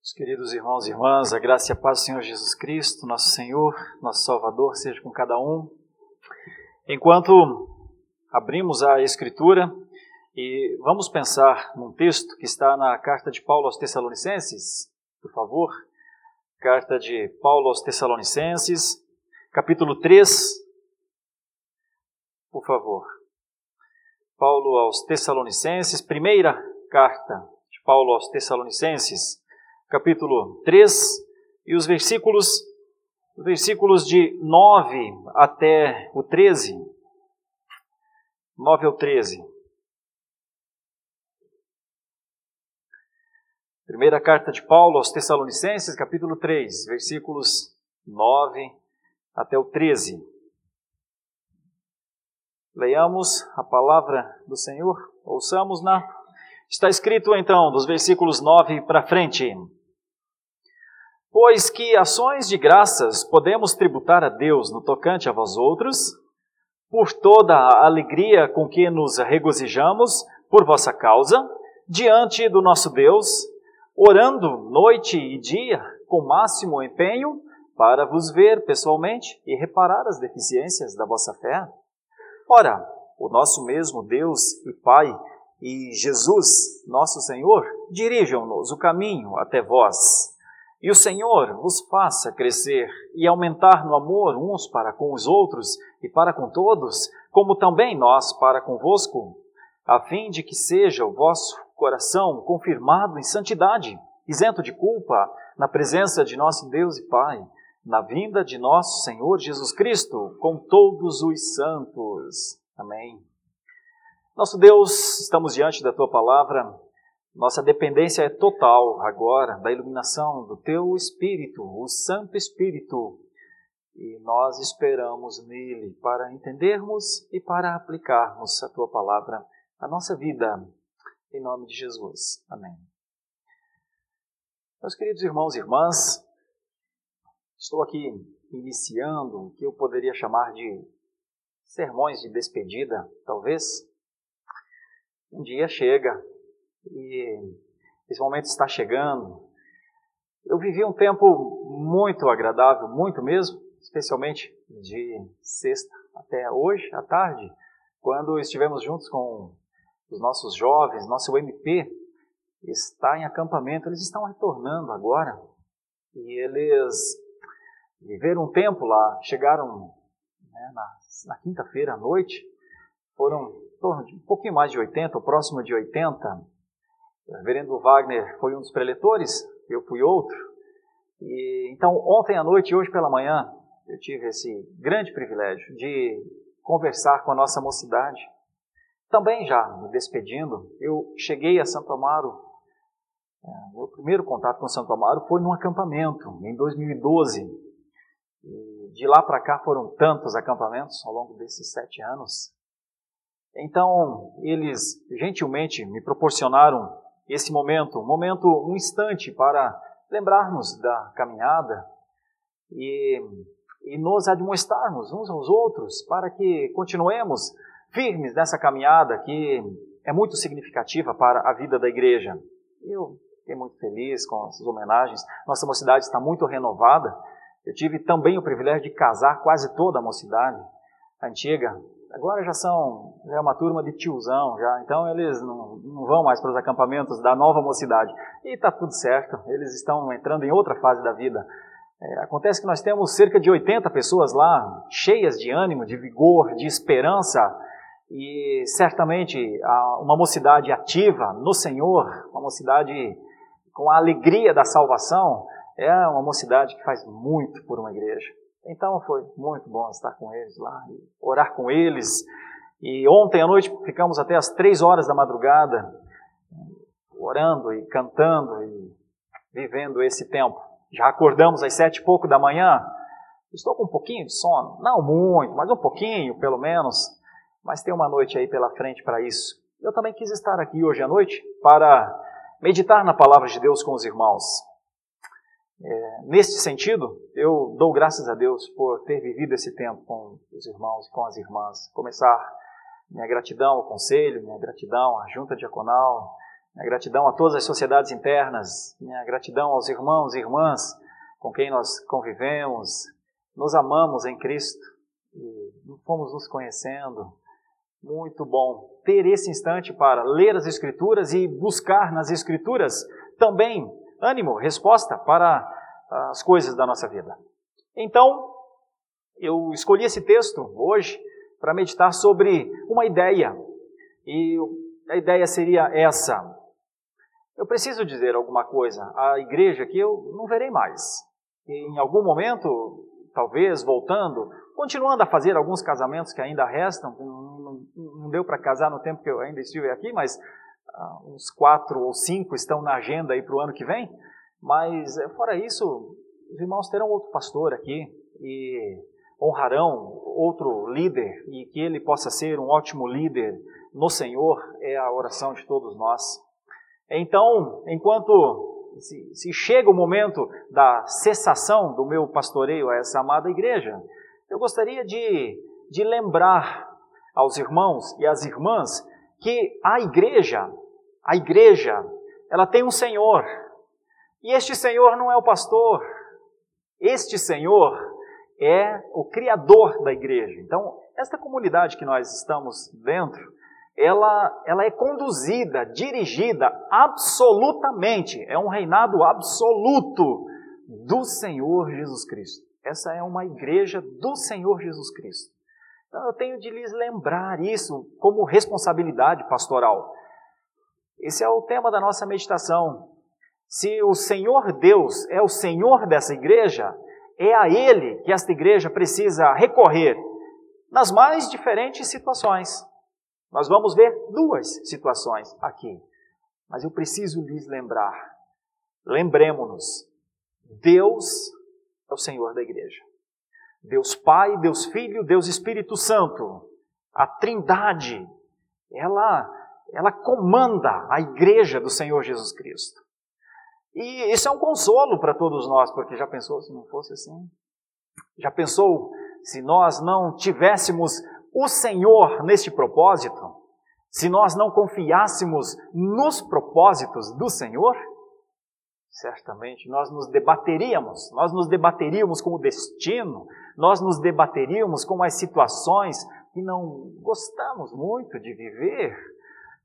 Meus queridos irmãos e irmãs, a graça e a paz do Senhor Jesus Cristo, nosso Senhor, nosso Salvador, seja com cada um. Enquanto abrimos a Escritura e vamos pensar num texto que está na carta de Paulo aos Tessalonicenses, por favor. Carta de Paulo aos Tessalonicenses, capítulo 3, por favor. Paulo aos Tessalonicenses, primeira carta de Paulo aos Tessalonicenses, capítulo 3, e os versículos, versículos de 9 até o 13. 9 ao 13. Primeira carta de Paulo aos Tessalonicenses, capítulo 3, versículos 9 até o 13. Leiamos a palavra do Senhor, ouçamos-na. Está escrito então, dos versículos 9 para frente. Pois que ações de graças podemos tributar a Deus no tocante a vós outros, por toda a alegria com que nos regozijamos por vossa causa, diante do nosso Deus, orando noite e dia com máximo empenho para vos ver pessoalmente e reparar as deficiências da vossa fé. Ora, o nosso mesmo Deus e Pai e Jesus, nosso Senhor, dirijam-nos o caminho até vós e o Senhor vos faça crescer e aumentar no amor uns para com os outros e para com todos, como também nós para convosco, a fim de que seja o vosso coração confirmado em santidade, isento de culpa, na presença de nosso Deus e Pai, na vinda de nosso Senhor Jesus Cristo, com todos os santos. Amém. Nosso Deus, estamos diante da tua palavra nossa dependência é total agora da iluminação do Teu Espírito, o Santo Espírito, e nós esperamos nele para entendermos e para aplicarmos a Tua palavra à nossa vida. Em nome de Jesus. Amém. Meus queridos irmãos e irmãs, estou aqui iniciando o que eu poderia chamar de sermões de despedida, talvez. Um dia chega e esse momento está chegando. Eu vivi um tempo muito agradável, muito mesmo, especialmente de sexta até hoje, à tarde, quando estivemos juntos com os nossos jovens, nosso MP está em acampamento, eles estão retornando agora. E eles viveram um tempo lá, chegaram né, na, na quinta-feira à noite, foram um pouquinho mais de 80, ou próximo de 80 o reverendo Wagner foi um dos preletores, eu fui outro. E, então, ontem à noite e hoje pela manhã, eu tive esse grande privilégio de conversar com a nossa mocidade. Também já me despedindo, eu cheguei a Santo Amaro. É, meu primeiro contato com Santo Amaro foi num acampamento, em 2012. E de lá para cá foram tantos acampamentos ao longo desses sete anos. Então, eles gentilmente me proporcionaram esse momento, um momento, um instante para lembrarmos da caminhada e, e nos admoestarmos uns aos outros para que continuemos firmes nessa caminhada que é muito significativa para a vida da igreja. Eu fiquei muito feliz com essas homenagens. Nossa mocidade está muito renovada. Eu tive também o privilégio de casar quase toda a mocidade antiga agora já são já é uma turma de tiozão já, então eles não, não vão mais para os acampamentos da nova mocidade. E está tudo certo, eles estão entrando em outra fase da vida. É, acontece que nós temos cerca de 80 pessoas lá, cheias de ânimo, de vigor, de esperança, e certamente uma mocidade ativa no Senhor, uma mocidade com a alegria da salvação, é uma mocidade que faz muito por uma igreja. Então foi muito bom estar com eles lá, orar com eles. E ontem à noite ficamos até as três horas da madrugada, orando e cantando e vivendo esse tempo. Já acordamos às sete e pouco da manhã. Estou com um pouquinho de sono, não muito, mas um pouquinho pelo menos. Mas tem uma noite aí pela frente para isso. Eu também quis estar aqui hoje à noite para meditar na palavra de Deus com os irmãos. É, neste sentido, eu dou graças a Deus por ter vivido esse tempo com os irmãos com as irmãs. Começar minha gratidão ao conselho, minha gratidão à junta diaconal, Minha gratidão a todas as sociedades internas, minha gratidão aos irmãos e irmãs com quem nós convivemos, nos amamos em Cristo e fomos nos conhecendo. Muito bom ter esse instante para ler as Escrituras e buscar nas Escrituras também ânimo, resposta para as coisas da nossa vida. Então, eu escolhi esse texto hoje para meditar sobre uma ideia. E a ideia seria essa: eu preciso dizer alguma coisa à igreja que eu não verei mais. E em algum momento, talvez voltando, continuando a fazer alguns casamentos que ainda restam, não, não deu para casar no tempo que eu ainda estive aqui, mas uh, uns quatro ou cinco estão na agenda aí para o ano que vem. Mas eh, fora isso, os irmãos terão outro pastor aqui e honrarão outro líder e que ele possa ser um ótimo líder no Senhor é a oração de todos nós. Então, enquanto se, se, chega o momento da cessação do meu pastoreio a essa amada igreja, eu gostaria de, de lembrar aos irmãos e às irmãs que a igreja, a igreja, ela tem um Senhor. E este Senhor não é o pastor. Este Senhor é o criador da igreja. Então, esta comunidade que nós estamos dentro, ela, ela é conduzida, dirigida absolutamente, é um reinado absoluto do Senhor Jesus Cristo. Essa é uma igreja do Senhor Jesus Cristo. Então eu tenho de lhes lembrar isso como responsabilidade pastoral. Esse é o tema da nossa meditação. Se o Senhor Deus é o Senhor dessa igreja, é a Ele que esta igreja precisa recorrer nas mais diferentes situações. Nós vamos ver duas situações aqui, mas eu preciso lhes lembrar. Lembremos-nos: Deus é o Senhor da igreja. Deus Pai, Deus Filho, Deus Espírito Santo, a Trindade, ela, ela comanda a igreja do Senhor Jesus Cristo. E isso é um consolo para todos nós, porque já pensou se não fosse assim? Já pensou se nós não tivéssemos o Senhor neste propósito, se nós não confiássemos nos propósitos do Senhor, certamente nós nos debateríamos, nós nos debateríamos com o destino, nós nos debateríamos com as situações que não gostamos muito de viver.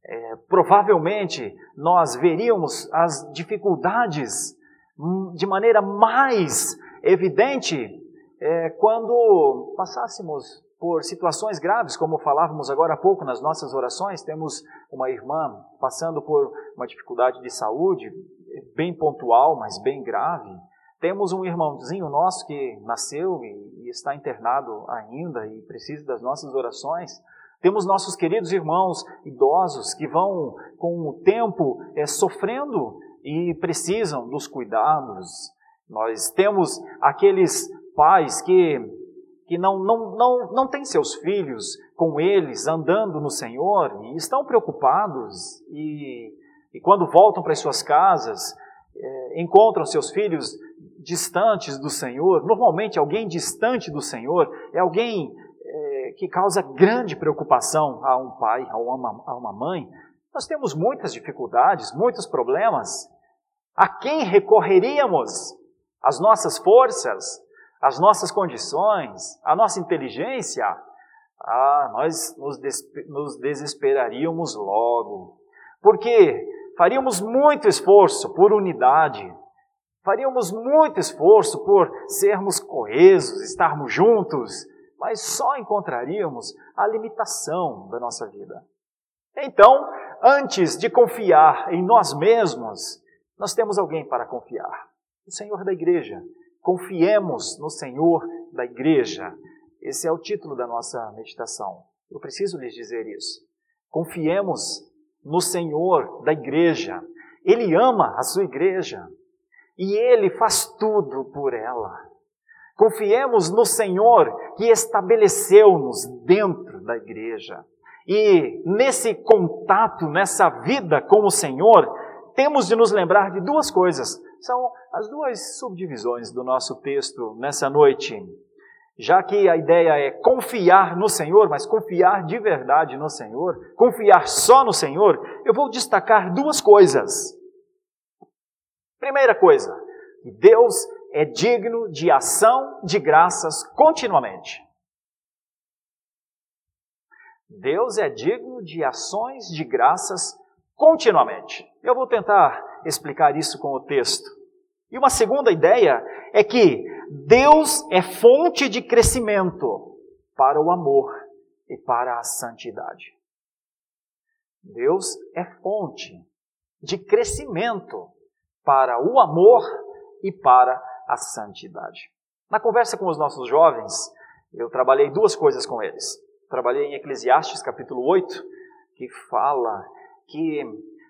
É, provavelmente nós veríamos as dificuldades hum, de maneira mais evidente é, quando passássemos por situações graves, como falávamos agora há pouco nas nossas orações, temos uma irmã passando por uma dificuldade de saúde, bem pontual, mas bem grave. Temos um irmãozinho nosso que nasceu e, está internado ainda e precisa das nossas orações. Temos nossos queridos irmãos idosos que vão, com o tempo, é, sofrendo e precisam dos cuidados. Nós temos aqueles pais que que não, não, não, não têm seus filhos com eles andando no Senhor e estão preocupados e, e quando voltam para as suas casas, é, encontram seus filhos distantes do Senhor. Normalmente, alguém distante do Senhor é alguém é, que causa grande preocupação a um pai, a uma, a uma mãe. Nós temos muitas dificuldades, muitos problemas. A quem recorreríamos? As nossas forças, as nossas condições, a nossa inteligência, ah, nós nos, nos desesperaríamos logo. Porque faríamos muito esforço por unidade, faríamos muito esforço por sermos coesos, estarmos juntos, mas só encontraríamos a limitação da nossa vida. Então, antes de confiar em nós mesmos, nós temos alguém para confiar: o Senhor da igreja, Confiemos no Senhor da igreja. Esse é o título da nossa meditação. Eu preciso lhes dizer isso. Confiemos no Senhor da igreja. Ele ama a sua igreja e ele faz tudo por ela. Confiemos no Senhor que estabeleceu-nos dentro da igreja. E nesse contato, nessa vida com o Senhor, temos de nos lembrar de duas coisas. São as duas subdivisões do nosso texto nessa noite. já que a ideia é confiar no Senhor, mas confiar de verdade no Senhor, confiar só no Senhor, eu vou destacar duas coisas. Primeira coisa, Deus é digno de ação de graças continuamente. Deus é digno de ações de graças continuamente. Eu vou tentar explicar isso com o texto. E uma segunda ideia é que Deus é fonte de crescimento para o amor e para a santidade. Deus é fonte de crescimento para o amor e para a santidade. Na conversa com os nossos jovens, eu trabalhei duas coisas com eles. Trabalhei em Eclesiastes capítulo 8, que fala que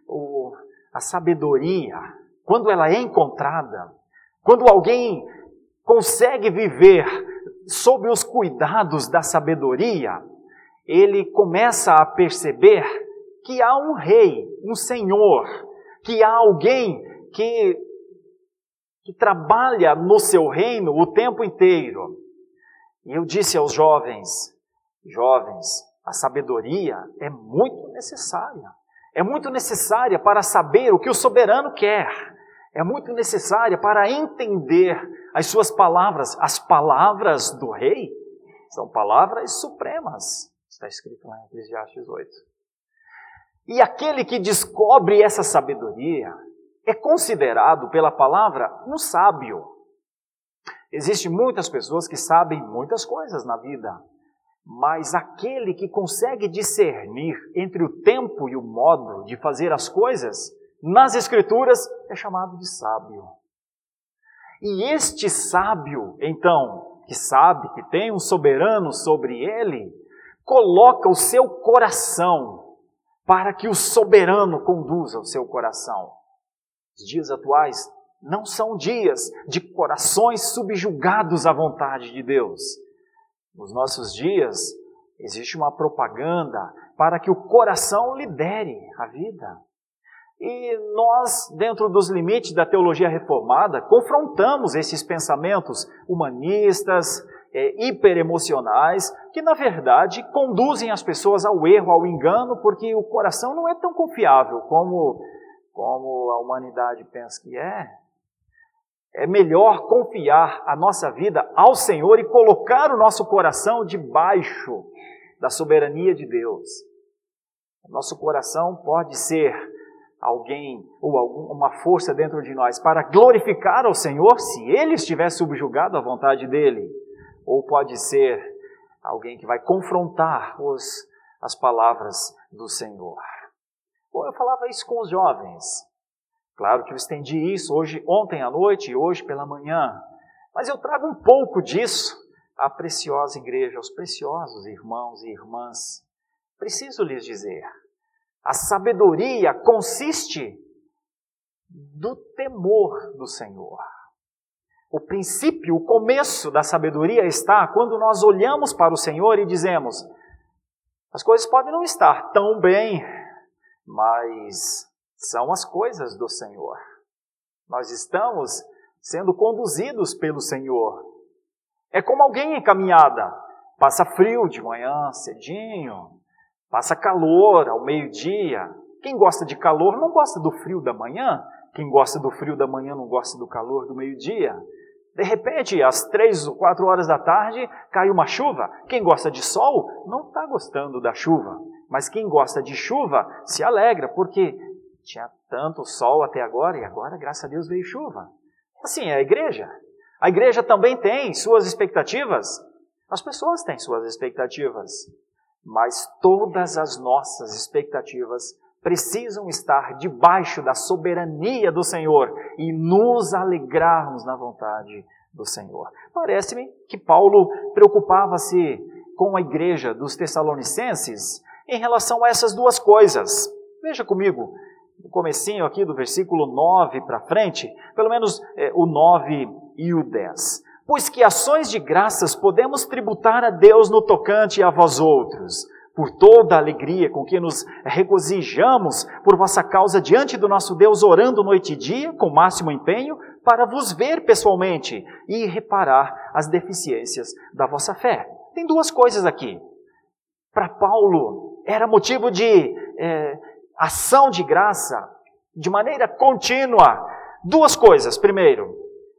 o, a sabedoria, quando ela é encontrada, quando alguém consegue viver sob os cuidados da sabedoria, ele começa a perceber que há um rei, um senhor, que há alguém que, que trabalha no seu reino o tempo inteiro. E eu disse aos jovens: jovens, a sabedoria é muito necessária. É muito necessária para saber o que o soberano quer. É muito necessária para entender as suas palavras. As palavras do rei são palavras supremas. Está escrito lá em Eclesiastes 8. E aquele que descobre essa sabedoria é considerado pela palavra um sábio. Existem muitas pessoas que sabem muitas coisas na vida, mas aquele que consegue discernir entre o tempo e o modo de fazer as coisas, nas Escrituras, é chamado de sábio. E este sábio, então, que sabe que tem um soberano sobre ele, coloca o seu coração para que o soberano conduza o seu coração. Os dias atuais não são dias de corações subjugados à vontade de Deus nos nossos dias, existe uma propaganda para que o coração lidere a vida. E nós, dentro dos limites da teologia reformada, confrontamos esses pensamentos humanistas, é, hiperemocionais, que na verdade conduzem as pessoas ao erro, ao engano, porque o coração não é tão confiável como, como a humanidade pensa que é é melhor confiar a nossa vida ao Senhor e colocar o nosso coração debaixo da soberania de Deus. Nosso coração pode ser alguém ou alguma força dentro de nós para glorificar ao Senhor se ele estiver subjugado à vontade dele, ou pode ser alguém que vai confrontar os, as palavras do Senhor. Bom, eu falava isso com os jovens. Claro que eu estendi isso hoje, ontem à noite e hoje pela manhã, mas eu trago um pouco disso à preciosa igreja, aos preciosos irmãos e irmãs. Preciso lhes dizer, a sabedoria consiste do temor do Senhor. O princípio, o começo da sabedoria está quando nós olhamos para o Senhor e dizemos: as coisas podem não estar tão bem, mas são as coisas do Senhor. Nós estamos sendo conduzidos pelo Senhor. É como alguém em caminhada. Passa frio de manhã, cedinho, passa calor ao meio-dia. Quem gosta de calor não gosta do frio da manhã. Quem gosta do frio da manhã não gosta do calor do meio-dia. De repente, às três ou quatro horas da tarde, cai uma chuva. Quem gosta de sol não está gostando da chuva. Mas quem gosta de chuva se alegra, porque tinha tanto sol até agora e agora, graças a Deus, veio chuva. Assim é a igreja. A igreja também tem suas expectativas. As pessoas têm suas expectativas. Mas todas as nossas expectativas precisam estar debaixo da soberania do Senhor e nos alegrarmos na vontade do Senhor. Parece-me que Paulo preocupava-se com a igreja dos Tessalonicenses em relação a essas duas coisas. Veja comigo, no comecinho aqui do versículo 9 para frente, pelo menos é, o 9 e o 10. Pois que ações de graças podemos tributar a Deus no tocante a vós outros, por toda a alegria com que nos regozijamos por vossa causa diante do nosso Deus, orando noite e dia, com máximo empenho, para vos ver pessoalmente e reparar as deficiências da vossa fé. Tem duas coisas aqui. Para Paulo, era motivo de é, ação de graça, de maneira contínua. Duas coisas. Primeiro,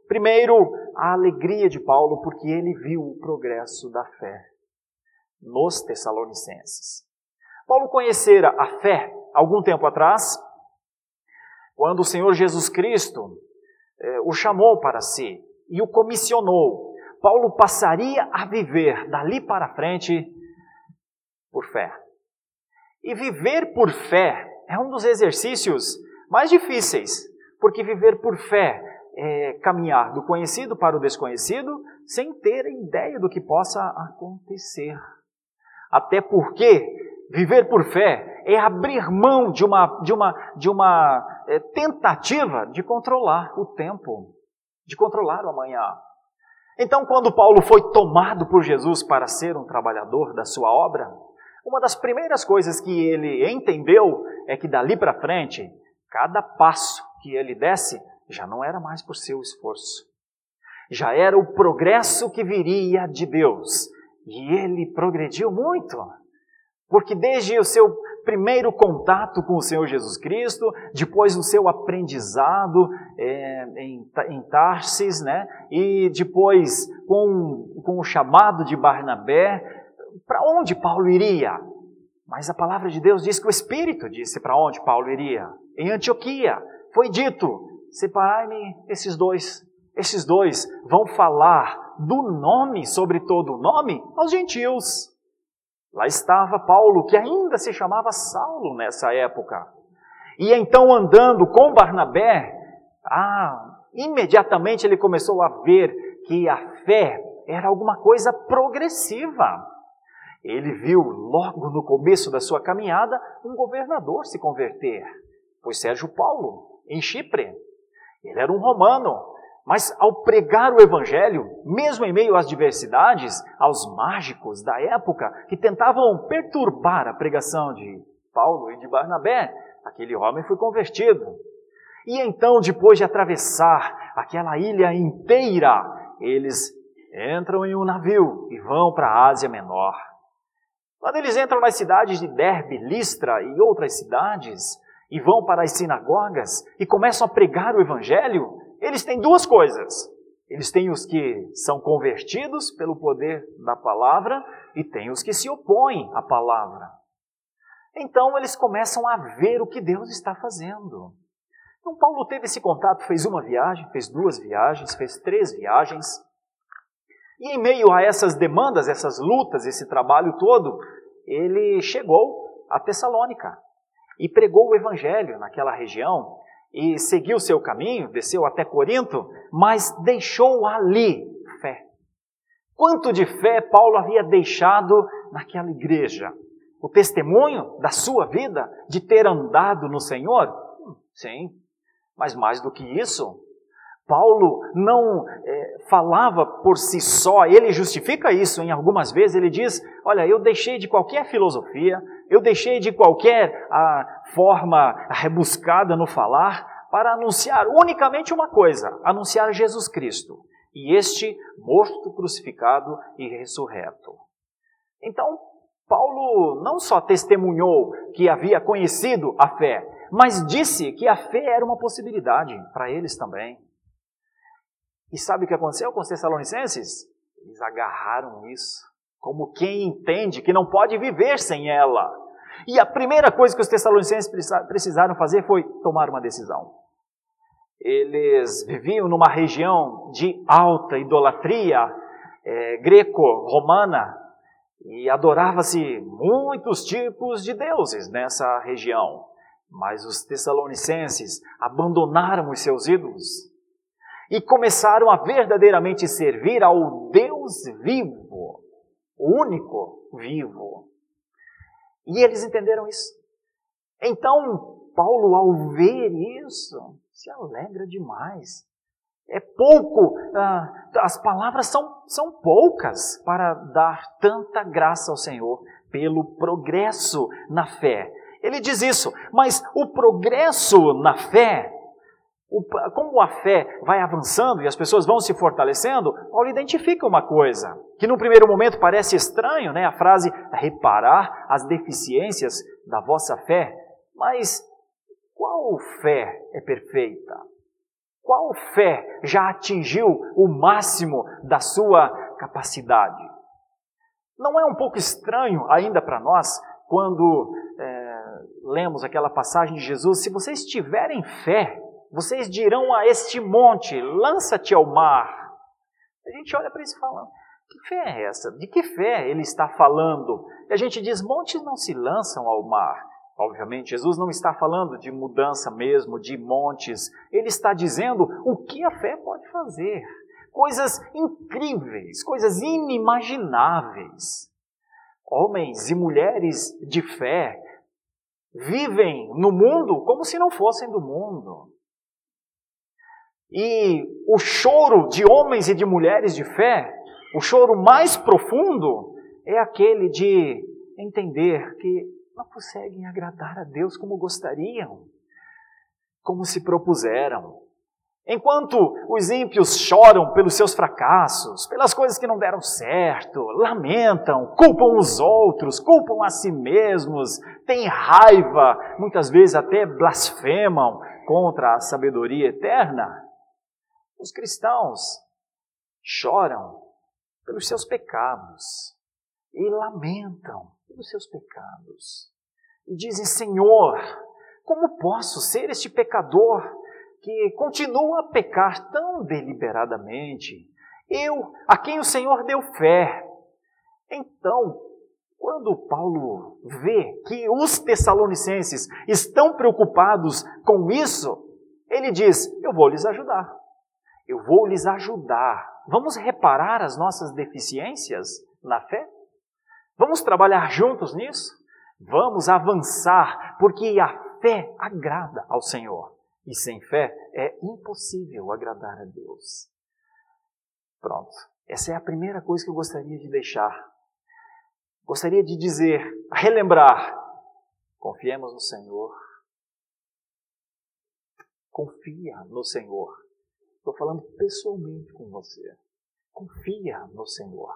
primeiro, a alegria de Paulo, porque ele viu o progresso da fé nos Tessalonicenses. Paulo conhecera a fé algum tempo atrás, quando o Senhor Jesus Cristo eh, o chamou para si e o comissionou. Paulo passaria a viver dali para frente por fé. E viver por fé é um dos exercícios mais difíceis, porque viver por fé é caminhar do conhecido para o desconhecido sem ter ideia do que possa acontecer. Até porque viver por fé é abrir mão de uma, de uma, de uma é, tentativa de controlar o tempo, de controlar o amanhã. Então, quando Paulo foi tomado por Jesus para ser um trabalhador da sua obra, uma das primeiras coisas que ele entendeu é que dali para frente, cada passo que ele desse já não era mais por seu esforço, já era o progresso que viria de Deus, e ele progrediu muito, porque desde o seu primeiro contato com o Senhor Jesus Cristo, depois o seu aprendizado é, em, em Tarsis, né? e depois com, com o chamado de Barnabé, para onde Paulo iria? Mas a palavra de Deus diz que o Espírito disse para onde Paulo iria. Em Antioquia foi dito: separai-me esses dois. Esses dois vão falar do nome sobre todo o nome aos gentios. Lá estava Paulo, que ainda se chamava Saulo nessa época. E então, andando com Barnabé, ah, imediatamente ele começou a ver que a fé era alguma coisa progressiva. Ele viu logo no começo da sua caminhada um governador se converter. Foi Sérgio Paulo, em Chipre. Ele era um romano, mas ao pregar o Evangelho, mesmo em meio às diversidades, aos mágicos da época que tentavam perturbar a pregação de Paulo e de Barnabé, aquele homem foi convertido. E então, depois de atravessar aquela ilha inteira, eles entram em um navio e vão para a Ásia Menor. Quando eles entram nas cidades de Derbe, Listra e outras cidades, e vão para as sinagogas e começam a pregar o Evangelho, eles têm duas coisas. Eles têm os que são convertidos pelo poder da palavra e tem os que se opõem à palavra. Então eles começam a ver o que Deus está fazendo. Então Paulo teve esse contato, fez uma viagem, fez duas viagens, fez três viagens. E em meio a essas demandas, essas lutas, esse trabalho todo, ele chegou a Tessalônica e pregou o evangelho naquela região e seguiu seu caminho, desceu até Corinto, mas deixou ali fé. Quanto de fé Paulo havia deixado naquela igreja? O testemunho da sua vida de ter andado no Senhor? Sim, mas mais do que isso, Paulo não é, falava por si só, ele justifica isso em algumas vezes, ele diz: Olha, eu deixei de qualquer filosofia, eu deixei de qualquer a, forma rebuscada no falar para anunciar unicamente uma coisa: anunciar Jesus Cristo e este morto, crucificado e ressurreto. Então, Paulo não só testemunhou que havia conhecido a fé, mas disse que a fé era uma possibilidade para eles também. E sabe o que aconteceu com os Tessalonicenses? Eles agarraram isso como quem entende que não pode viver sem ela. E a primeira coisa que os Tessalonicenses precisaram fazer foi tomar uma decisão. Eles viviam numa região de alta idolatria é, greco-romana e adorava-se muitos tipos de deuses nessa região. Mas os Tessalonicenses abandonaram os seus ídolos e começaram a verdadeiramente servir ao Deus vivo, o único vivo. E eles entenderam isso. Então, Paulo, ao ver isso, se alegra demais. É pouco, ah, as palavras são, são poucas para dar tanta graça ao Senhor, pelo progresso na fé. Ele diz isso, mas o progresso na fé, como a fé vai avançando e as pessoas vão se fortalecendo, Paulo identifica uma coisa, que no primeiro momento parece estranho, né? A frase reparar as deficiências da vossa fé, mas qual fé é perfeita? Qual fé já atingiu o máximo da sua capacidade? Não é um pouco estranho ainda para nós quando é, lemos aquela passagem de Jesus? Se vocês tiverem fé, vocês dirão a este monte: lança-te ao mar. A gente olha para isso e fala: que fé é essa? De que fé ele está falando? E a gente diz: montes não se lançam ao mar. Obviamente, Jesus não está falando de mudança mesmo, de montes. Ele está dizendo o que a fé pode fazer. Coisas incríveis, coisas inimagináveis. Homens e mulheres de fé vivem no mundo como se não fossem do mundo. E o choro de homens e de mulheres de fé, o choro mais profundo, é aquele de entender que não conseguem agradar a Deus como gostariam, como se propuseram. Enquanto os ímpios choram pelos seus fracassos, pelas coisas que não deram certo, lamentam, culpam os outros, culpam a si mesmos, têm raiva, muitas vezes até blasfemam contra a sabedoria eterna, os cristãos choram pelos seus pecados e lamentam pelos seus pecados. E dizem: Senhor, como posso ser este pecador que continua a pecar tão deliberadamente? Eu, a quem o Senhor deu fé. Então, quando Paulo vê que os tessalonicenses estão preocupados com isso, ele diz: Eu vou lhes ajudar. Eu vou lhes ajudar. Vamos reparar as nossas deficiências na fé? Vamos trabalhar juntos nisso? Vamos avançar, porque a fé agrada ao Senhor. E sem fé é impossível agradar a Deus. Pronto. Essa é a primeira coisa que eu gostaria de deixar. Gostaria de dizer, relembrar: confiemos no Senhor. Confia no Senhor. Estou falando pessoalmente com você. Confia no Senhor.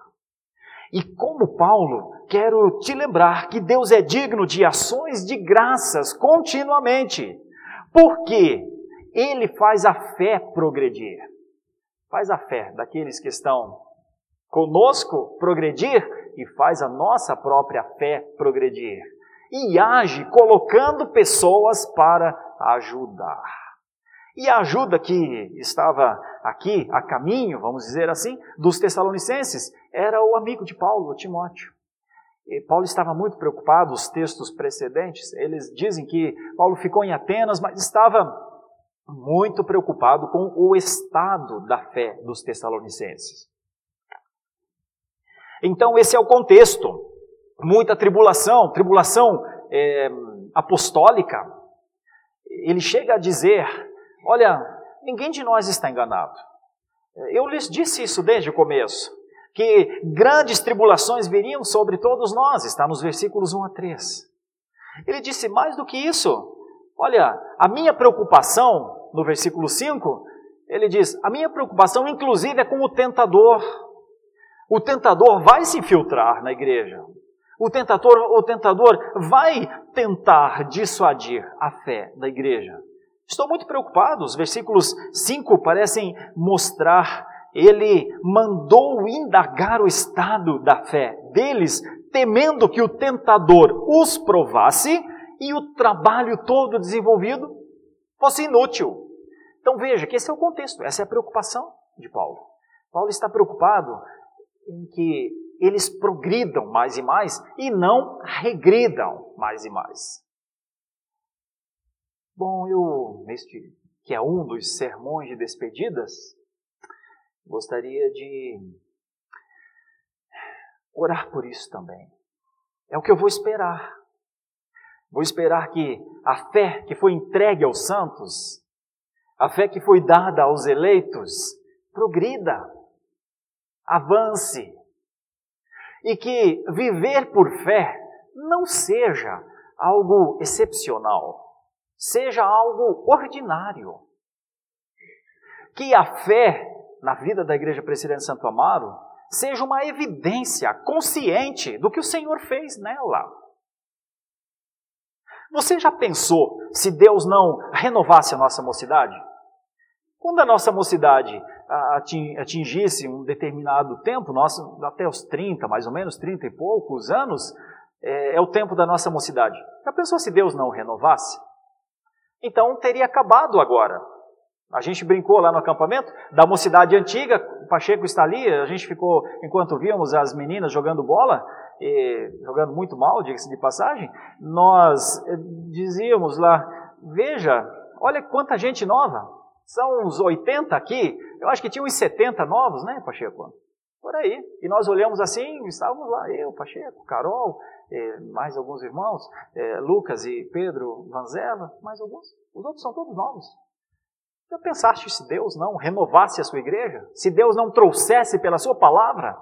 E como Paulo, quero te lembrar que Deus é digno de ações de graças continuamente, porque Ele faz a fé progredir. Faz a fé daqueles que estão conosco progredir e faz a nossa própria fé progredir. E age colocando pessoas para ajudar. E a ajuda que estava aqui, a caminho, vamos dizer assim, dos Tessalonicenses, era o amigo de Paulo, Timóteo. E Paulo estava muito preocupado, os textos precedentes, eles dizem que Paulo ficou em Atenas, mas estava muito preocupado com o estado da fé dos Tessalonicenses. Então, esse é o contexto. Muita tribulação, tribulação é, apostólica. Ele chega a dizer Olha, ninguém de nós está enganado. Eu lhes disse isso desde o começo, que grandes tribulações viriam sobre todos nós, está nos versículos 1 a 3. Ele disse mais do que isso. Olha, a minha preocupação, no versículo 5, ele diz: a minha preocupação, inclusive, é com o tentador. O tentador vai se infiltrar na igreja. O tentador, o tentador vai tentar dissuadir a fé da igreja. Estou muito preocupado. Os versículos 5 parecem mostrar ele mandou indagar o estado da fé deles, temendo que o tentador os provasse e o trabalho todo desenvolvido fosse inútil. Então veja que esse é o contexto, essa é a preocupação de Paulo. Paulo está preocupado em que eles progridam mais e mais e não regridam mais e mais. Bom, eu, neste que é um dos sermões de despedidas, gostaria de orar por isso também. É o que eu vou esperar. Vou esperar que a fé que foi entregue aos santos, a fé que foi dada aos eleitos, progrida, avance. E que viver por fé não seja algo excepcional, seja algo ordinário. Que a fé na vida da Igreja Presbiteriana Santo Amaro seja uma evidência consciente do que o Senhor fez nela. Você já pensou se Deus não renovasse a nossa mocidade? Quando a nossa mocidade atingisse um determinado tempo, até os 30, mais ou menos, 30 e poucos anos, é, é o tempo da nossa mocidade. Já pensou se Deus não renovasse? Então teria acabado agora. A gente brincou lá no acampamento da mocidade antiga, o Pacheco está ali, a gente ficou, enquanto víamos as meninas jogando bola, e, jogando muito mal, diga-se de passagem, nós eh, dizíamos lá, veja, olha quanta gente nova, são uns 80 aqui, eu acho que tinha uns 70 novos, né, Pacheco? Por aí. E nós olhamos assim, estávamos lá, eu, Pacheco, Carol, eh, mais alguns irmãos, eh, Lucas e Pedro Vanzella, mais alguns. Os outros são todos novos. Já pensaste se Deus não renovasse a sua igreja? Se Deus não trouxesse pela sua palavra?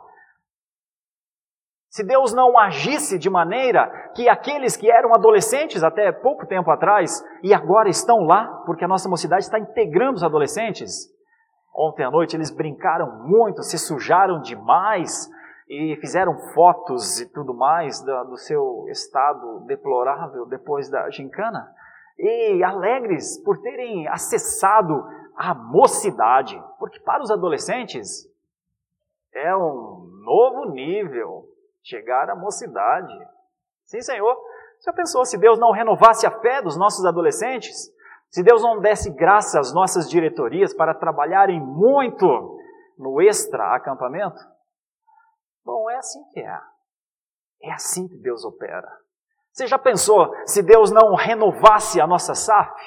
Se Deus não agisse de maneira que aqueles que eram adolescentes até pouco tempo atrás e agora estão lá, porque a nossa mocidade está integrando os adolescentes. Ontem à noite eles brincaram muito, se sujaram demais e fizeram fotos e tudo mais do, do seu estado deplorável depois da gincana e alegres por terem acessado a mocidade, porque para os adolescentes é um novo nível chegar à mocidade. Sim, Senhor. Já pensou se Deus não renovasse a fé dos nossos adolescentes? Se Deus não desse graça às nossas diretorias para trabalharem muito no extra acampamento? Bom, é assim que é. É assim que Deus opera. Você já pensou se Deus não renovasse a nossa SAF?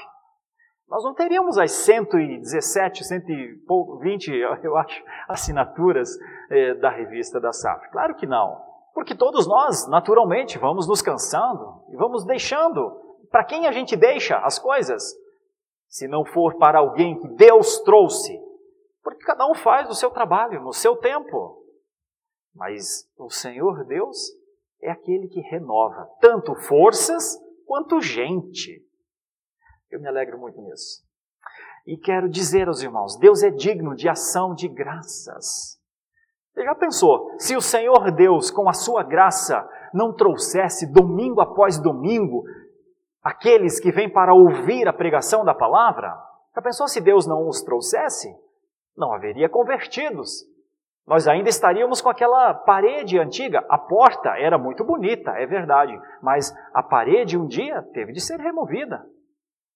Nós não teríamos as 117, 120, eu acho, assinaturas eh, da revista da SAF. Claro que não. Porque todos nós, naturalmente, vamos nos cansando e vamos deixando. Para quem a gente deixa as coisas? Se não for para alguém que Deus trouxe. Porque cada um faz o seu trabalho no seu tempo. Mas o Senhor Deus é aquele que renova tanto forças quanto gente. Eu me alegro muito nisso. E quero dizer aos irmãos: Deus é digno de ação de graças. Você já pensou, se o Senhor Deus, com a sua graça, não trouxesse domingo após domingo aqueles que vêm para ouvir a pregação da palavra? Já pensou se Deus não os trouxesse? Não haveria convertidos, nós ainda estaríamos com aquela parede antiga. A porta era muito bonita, é verdade, mas a parede um dia teve de ser removida.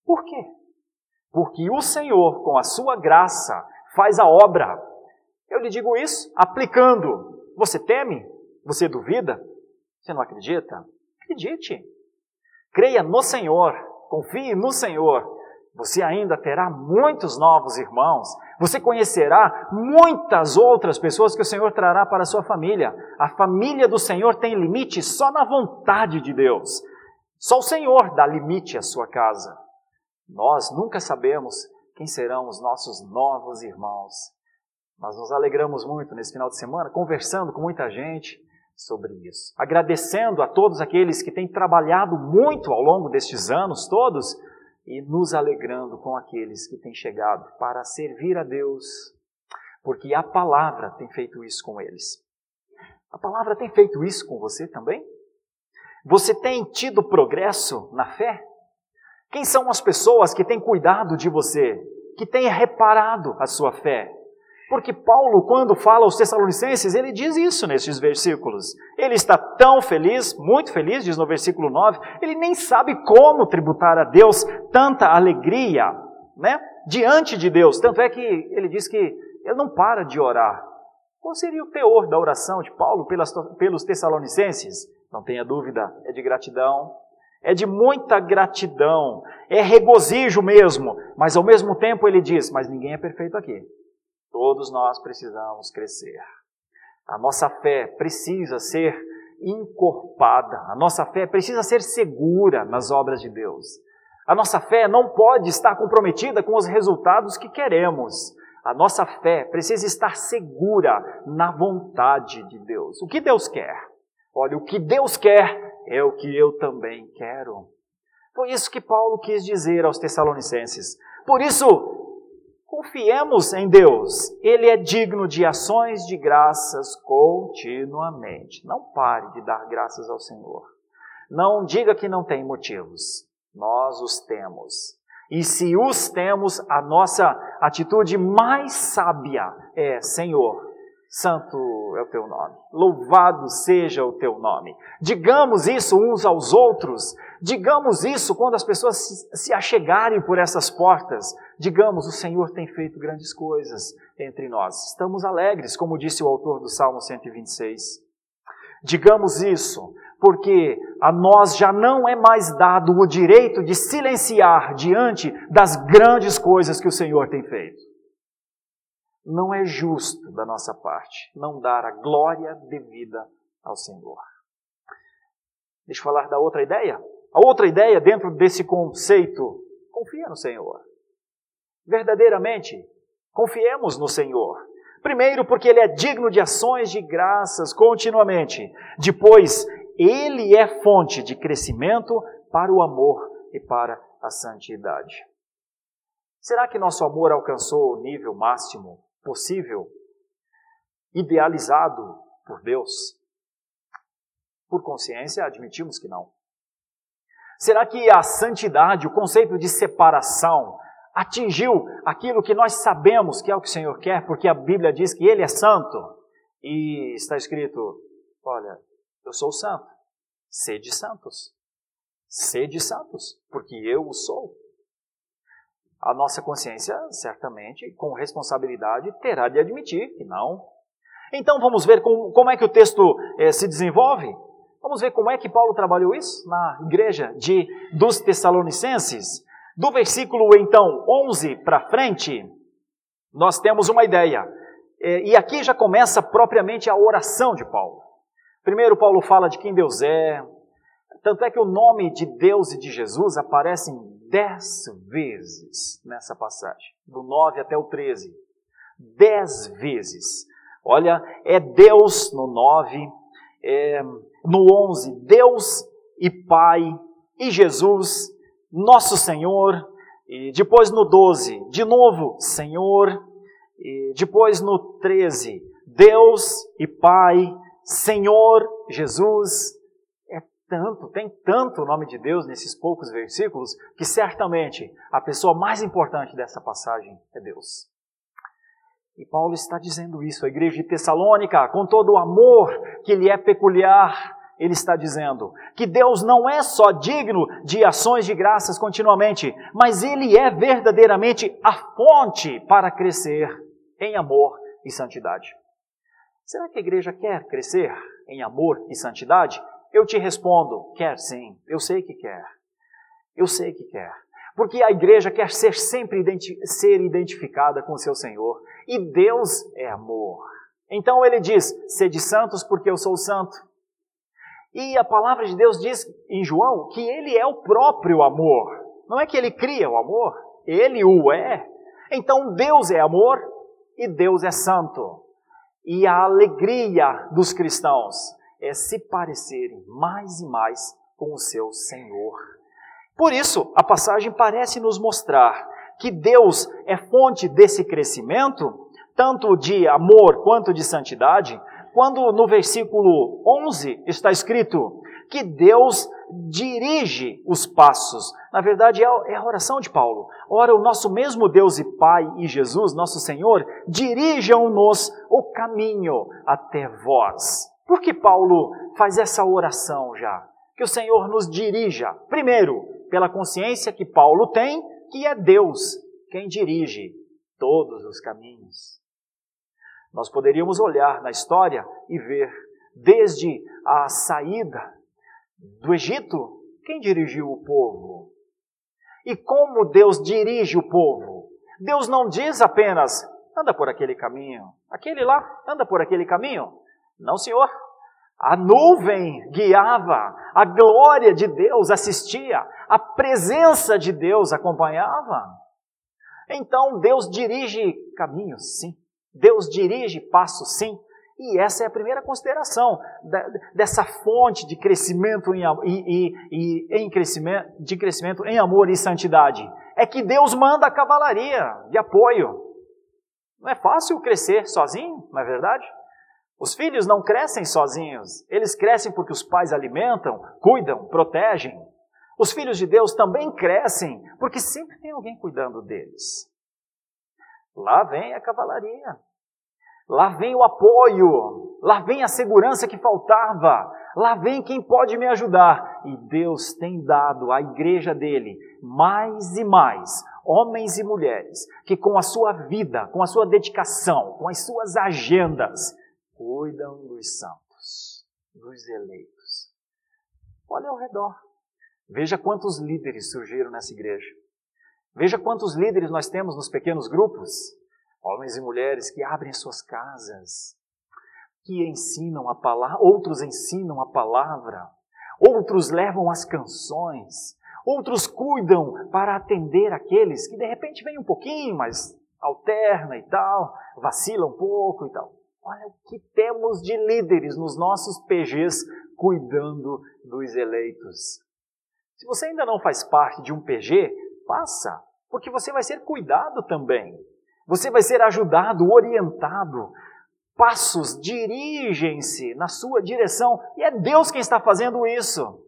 Por quê? Porque o Senhor, com a sua graça, faz a obra. Eu lhe digo isso aplicando. Você teme? Você duvida? Você não acredita? Acredite. Creia no Senhor, confie no Senhor você ainda terá muitos novos irmãos. Você conhecerá muitas outras pessoas que o Senhor trará para a sua família. A família do Senhor tem limite só na vontade de Deus. Só o Senhor dá limite à sua casa. Nós nunca sabemos quem serão os nossos novos irmãos. Nós nos alegramos muito nesse final de semana, conversando com muita gente sobre isso. Agradecendo a todos aqueles que têm trabalhado muito ao longo destes anos todos e nos alegrando com aqueles que têm chegado para servir a Deus, porque a palavra tem feito isso com eles. A palavra tem feito isso com você também? Você tem tido progresso na fé? Quem são as pessoas que têm cuidado de você, que têm reparado a sua fé? Porque Paulo, quando fala aos Tessalonicenses, ele diz isso nesses versículos. Ele está tão feliz, muito feliz, diz no versículo 9, ele nem sabe como tributar a Deus tanta alegria, né? Diante de Deus. Tanto é que ele diz que ele não para de orar. Qual seria o teor da oração de Paulo pelas, pelos Tessalonicenses? Não tenha dúvida, é de gratidão, é de muita gratidão, é regozijo mesmo, mas ao mesmo tempo ele diz: Mas ninguém é perfeito aqui. Todos nós precisamos crescer. A nossa fé precisa ser encorpada, a nossa fé precisa ser segura nas obras de Deus. A nossa fé não pode estar comprometida com os resultados que queremos. A nossa fé precisa estar segura na vontade de Deus. O que Deus quer? Olha, o que Deus quer é o que eu também quero. Foi isso que Paulo quis dizer aos Tessalonicenses. Por isso, confiemos em Deus. Ele é digno de ações de graças continuamente. Não pare de dar graças ao Senhor. Não diga que não tem motivos. Nós os temos. E se os temos, a nossa atitude mais sábia é: Senhor, santo é o teu nome, louvado seja o teu nome. Digamos isso uns aos outros, digamos isso quando as pessoas se achegarem por essas portas. Digamos: o Senhor tem feito grandes coisas entre nós. Estamos alegres, como disse o autor do Salmo 126. Digamos isso, porque a nós já não é mais dado o direito de silenciar diante das grandes coisas que o Senhor tem feito. Não é justo da nossa parte não dar a glória devida ao Senhor. Deixa eu falar da outra ideia. A outra ideia dentro desse conceito, confia no Senhor. Verdadeiramente, confiemos no Senhor. Primeiro, porque Ele é digno de ações de graças continuamente. Depois, ele é fonte de crescimento para o amor e para a santidade. Será que nosso amor alcançou o nível máximo possível, idealizado por Deus? Por consciência, admitimos que não. Será que a santidade, o conceito de separação, atingiu aquilo que nós sabemos que é o que o Senhor quer, porque a Bíblia diz que Ele é santo? E está escrito: olha, eu sou santo. Sede santos. Sede santos, porque eu o sou. A nossa consciência, certamente, com responsabilidade, terá de admitir que não. Então vamos ver como, como é que o texto eh, se desenvolve. Vamos ver como é que Paulo trabalhou isso na igreja de, dos Tessalonicenses. Do versículo, então, 11 para frente, nós temos uma ideia. E aqui já começa propriamente a oração de Paulo. Primeiro, Paulo fala de quem Deus é. Tanto é que o nome de Deus e de Jesus aparecem dez vezes nessa passagem, do 9 até o 13. Dez vezes. Olha, é Deus no 9, é, no 11, Deus e Pai e Jesus, nosso Senhor. E depois no 12, de novo, Senhor. E depois no 13, Deus e Pai Senhor Jesus. Tanto, tem tanto o nome de Deus nesses poucos versículos, que certamente a pessoa mais importante dessa passagem é Deus. E Paulo está dizendo isso à igreja de Tessalônica, com todo o amor que lhe é peculiar, ele está dizendo que Deus não é só digno de ações de graças continuamente, mas ele é verdadeiramente a fonte para crescer em amor e santidade. Será que a igreja quer crescer em amor e santidade? Eu te respondo: quer sim, eu sei que quer. Eu sei que quer. Porque a igreja quer ser sempre identi ser identificada com seu Senhor. E Deus é amor. Então ele diz: sede santos, porque eu sou santo. E a palavra de Deus diz em João que ele é o próprio amor. Não é que ele cria o amor, ele o é. Então Deus é amor e Deus é santo. E a alegria dos cristãos é se parecerem mais e mais com o seu Senhor. Por isso, a passagem parece nos mostrar que Deus é fonte desse crescimento, tanto de amor quanto de santidade, quando no versículo 11 está escrito que Deus dirige os passos. Na verdade, é, é a oração de Paulo. Ora, o nosso mesmo Deus e Pai e Jesus, nosso Senhor, dirijam-nos o caminho até vós. Por que Paulo faz essa oração já? Que o Senhor nos dirija, primeiro, pela consciência que Paulo tem, que é Deus quem dirige todos os caminhos. Nós poderíamos olhar na história e ver, desde a saída do Egito, quem dirigiu o povo? E como Deus dirige o povo? Deus não diz apenas, anda por aquele caminho, aquele lá, anda por aquele caminho. Não, Senhor. A nuvem guiava, a glória de Deus assistia, a presença de Deus acompanhava. Então Deus dirige caminhos, sim. Deus dirige passos, sim. E essa é a primeira consideração dessa fonte de crescimento em, e, e, em crescimento, de crescimento em amor e santidade. É que Deus manda a cavalaria de apoio. Não é fácil crescer sozinho, não é verdade? Os filhos não crescem sozinhos, eles crescem porque os pais alimentam, cuidam, protegem. Os filhos de Deus também crescem porque sempre tem alguém cuidando deles. Lá vem a cavalaria. Lá vem o apoio, lá vem a segurança que faltava, lá vem quem pode me ajudar. E Deus tem dado à igreja dele mais e mais homens e mulheres que, com a sua vida, com a sua dedicação, com as suas agendas, cuidam dos santos, dos eleitos. Olha ao redor. Veja quantos líderes surgiram nessa igreja. Veja quantos líderes nós temos nos pequenos grupos. Homens e mulheres que abrem suas casas, que ensinam a palavra, outros ensinam a palavra, outros levam as canções, outros cuidam para atender aqueles que de repente vêm um pouquinho, mas alterna e tal, vacila um pouco e tal. Olha o que temos de líderes nos nossos PGs cuidando dos eleitos. Se você ainda não faz parte de um PG, faça, porque você vai ser cuidado também. Você vai ser ajudado, orientado. Passos dirigem-se na sua direção e é Deus quem está fazendo isso.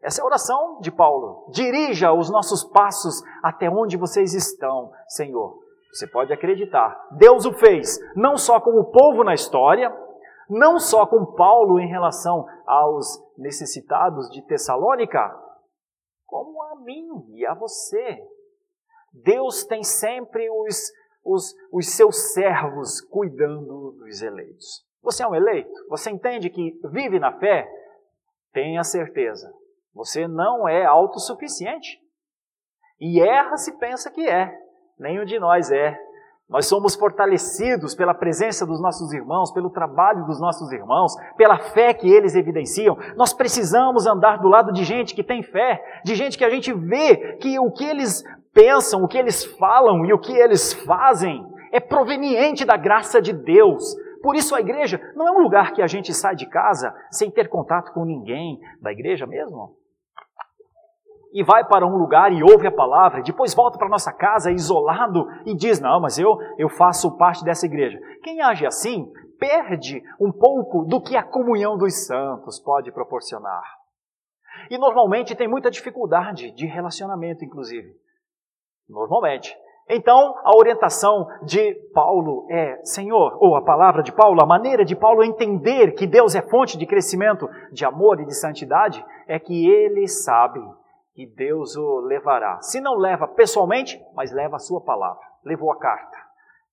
Essa é a oração de Paulo. Dirija os nossos passos até onde vocês estão, Senhor. Você pode acreditar. Deus o fez, não só com o povo na história, não só com Paulo em relação aos necessitados de Tessalônica, como a mim e a você. Deus tem sempre os, os, os seus servos cuidando dos eleitos. Você é um eleito? Você entende que vive na fé? Tenha certeza. Você não é autossuficiente. E erra se pensa que é. Nenhum de nós é. Nós somos fortalecidos pela presença dos nossos irmãos, pelo trabalho dos nossos irmãos, pela fé que eles evidenciam. Nós precisamos andar do lado de gente que tem fé, de gente que a gente vê que o que eles pensam, o que eles falam e o que eles fazem é proveniente da graça de Deus. Por isso a igreja não é um lugar que a gente sai de casa sem ter contato com ninguém da igreja mesmo. E vai para um lugar e ouve a palavra, depois volta para nossa casa isolado e diz: Não, mas eu, eu faço parte dessa igreja. Quem age assim perde um pouco do que a comunhão dos santos pode proporcionar. E normalmente tem muita dificuldade de relacionamento, inclusive. Normalmente. Então, a orientação de Paulo é, Senhor, ou a palavra de Paulo, a maneira de Paulo entender que Deus é fonte de crescimento, de amor e de santidade, é que ele sabe que Deus o levará. Se não leva pessoalmente, mas leva a sua palavra. Levou a carta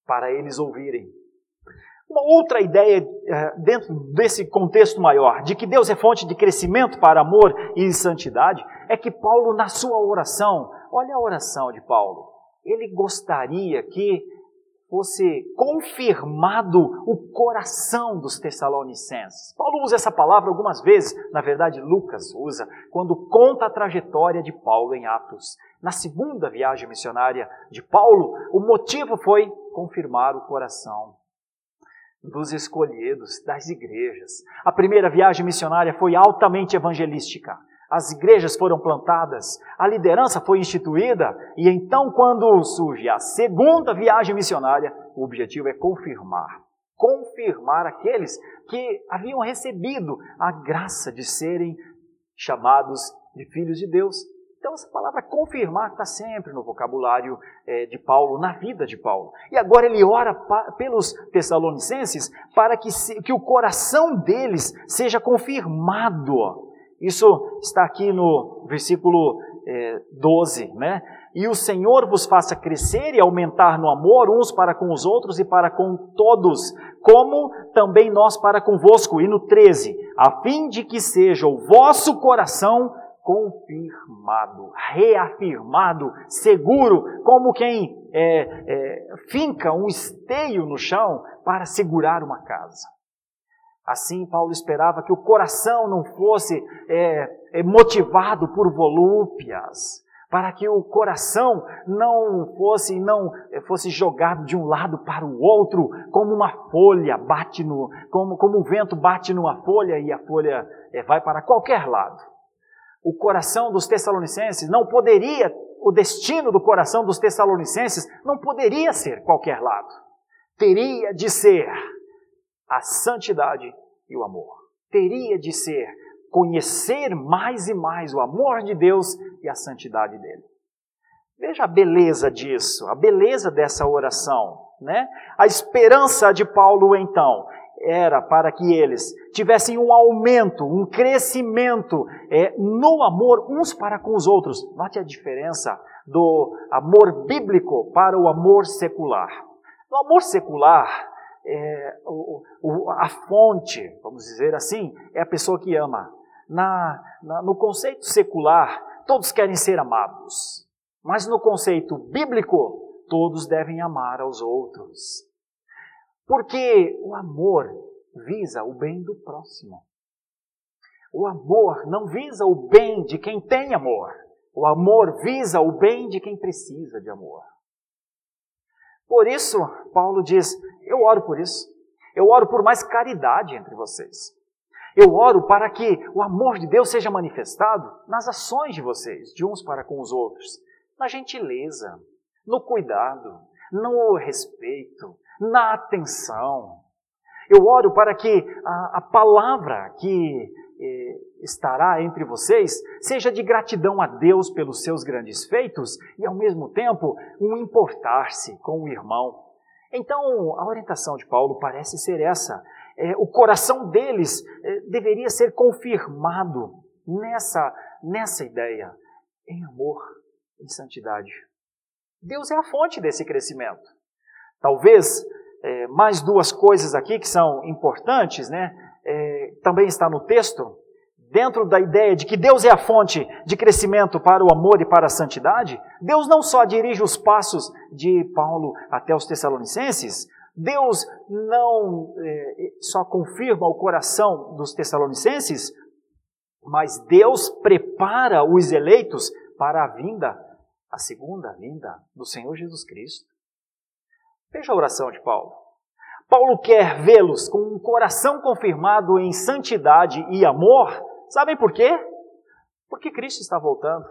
para eles ouvirem. Uma outra ideia eh, dentro desse contexto maior, de que Deus é fonte de crescimento para amor e santidade, é que Paulo, na sua oração, Olha a oração de Paulo. Ele gostaria que fosse confirmado o coração dos Tessalonicenses. Paulo usa essa palavra algumas vezes, na verdade, Lucas usa, quando conta a trajetória de Paulo em Atos. Na segunda viagem missionária de Paulo, o motivo foi confirmar o coração dos escolhidos, das igrejas. A primeira viagem missionária foi altamente evangelística as igrejas foram plantadas, a liderança foi instituída, e então, quando surge a segunda viagem missionária, o objetivo é confirmar confirmar aqueles que haviam recebido a graça de serem chamados de filhos de Deus. Então, essa palavra confirmar está sempre no vocabulário é, de Paulo, na vida de Paulo. E agora ele ora pelos Tessalonicenses para que, se, que o coração deles seja confirmado isso está aqui no versículo é, 12, né? E o Senhor vos faça crescer e aumentar no amor uns para com os outros e para com todos, como também nós para convosco. E no 13, a fim de que seja o vosso coração confirmado, reafirmado, seguro, como quem é, é, finca um esteio no chão para segurar uma casa. Assim, Paulo esperava que o coração não fosse é, é, motivado por volúpias, para que o coração não fosse não fosse jogado de um lado para o outro, como uma folha bate no, como, como o vento bate numa folha e a folha é, vai para qualquer lado. O coração dos Tessalonicenses não poderia, o destino do coração dos Tessalonicenses não poderia ser qualquer lado. Teria de ser a santidade e o amor. Teria de ser conhecer mais e mais o amor de Deus e a santidade dele. Veja a beleza disso, a beleza dessa oração, né? A esperança de Paulo então era para que eles tivessem um aumento, um crescimento é, no amor uns para com os outros. Note a diferença do amor bíblico para o amor secular. No amor secular, é, o, o, a fonte, vamos dizer assim, é a pessoa que ama na, na, no conceito secular, todos querem ser amados. Mas no conceito bíblico, todos devem amar aos outros. Porque o amor visa o bem do próximo. O amor não visa o bem de quem tem amor. O amor visa o bem de quem precisa de amor. Por isso, Paulo diz: Eu oro por isso. Eu oro por mais caridade entre vocês. Eu oro para que o amor de Deus seja manifestado nas ações de vocês, de uns para com os outros, na gentileza, no cuidado, no respeito, na atenção. Eu oro para que a, a palavra que eh, estará entre vocês seja de gratidão a Deus pelos seus grandes feitos e, ao mesmo tempo, um importar-se com o irmão. Então, a orientação de Paulo parece ser essa: é, o coração deles é, deveria ser confirmado nessa, nessa ideia, em amor, em santidade. Deus é a fonte desse crescimento. Talvez é, mais duas coisas aqui que são importantes, né? É, também está no texto, dentro da ideia de que Deus é a fonte de crescimento para o amor e para a santidade, Deus não só dirige os passos de Paulo até os Tessalonicenses, Deus não é, só confirma o coração dos Tessalonicenses, mas Deus prepara os eleitos para a vinda, a segunda vinda do Senhor Jesus Cristo. Veja a oração de Paulo. Paulo quer vê-los com um coração confirmado em santidade e amor. Sabem por quê? Porque Cristo está voltando.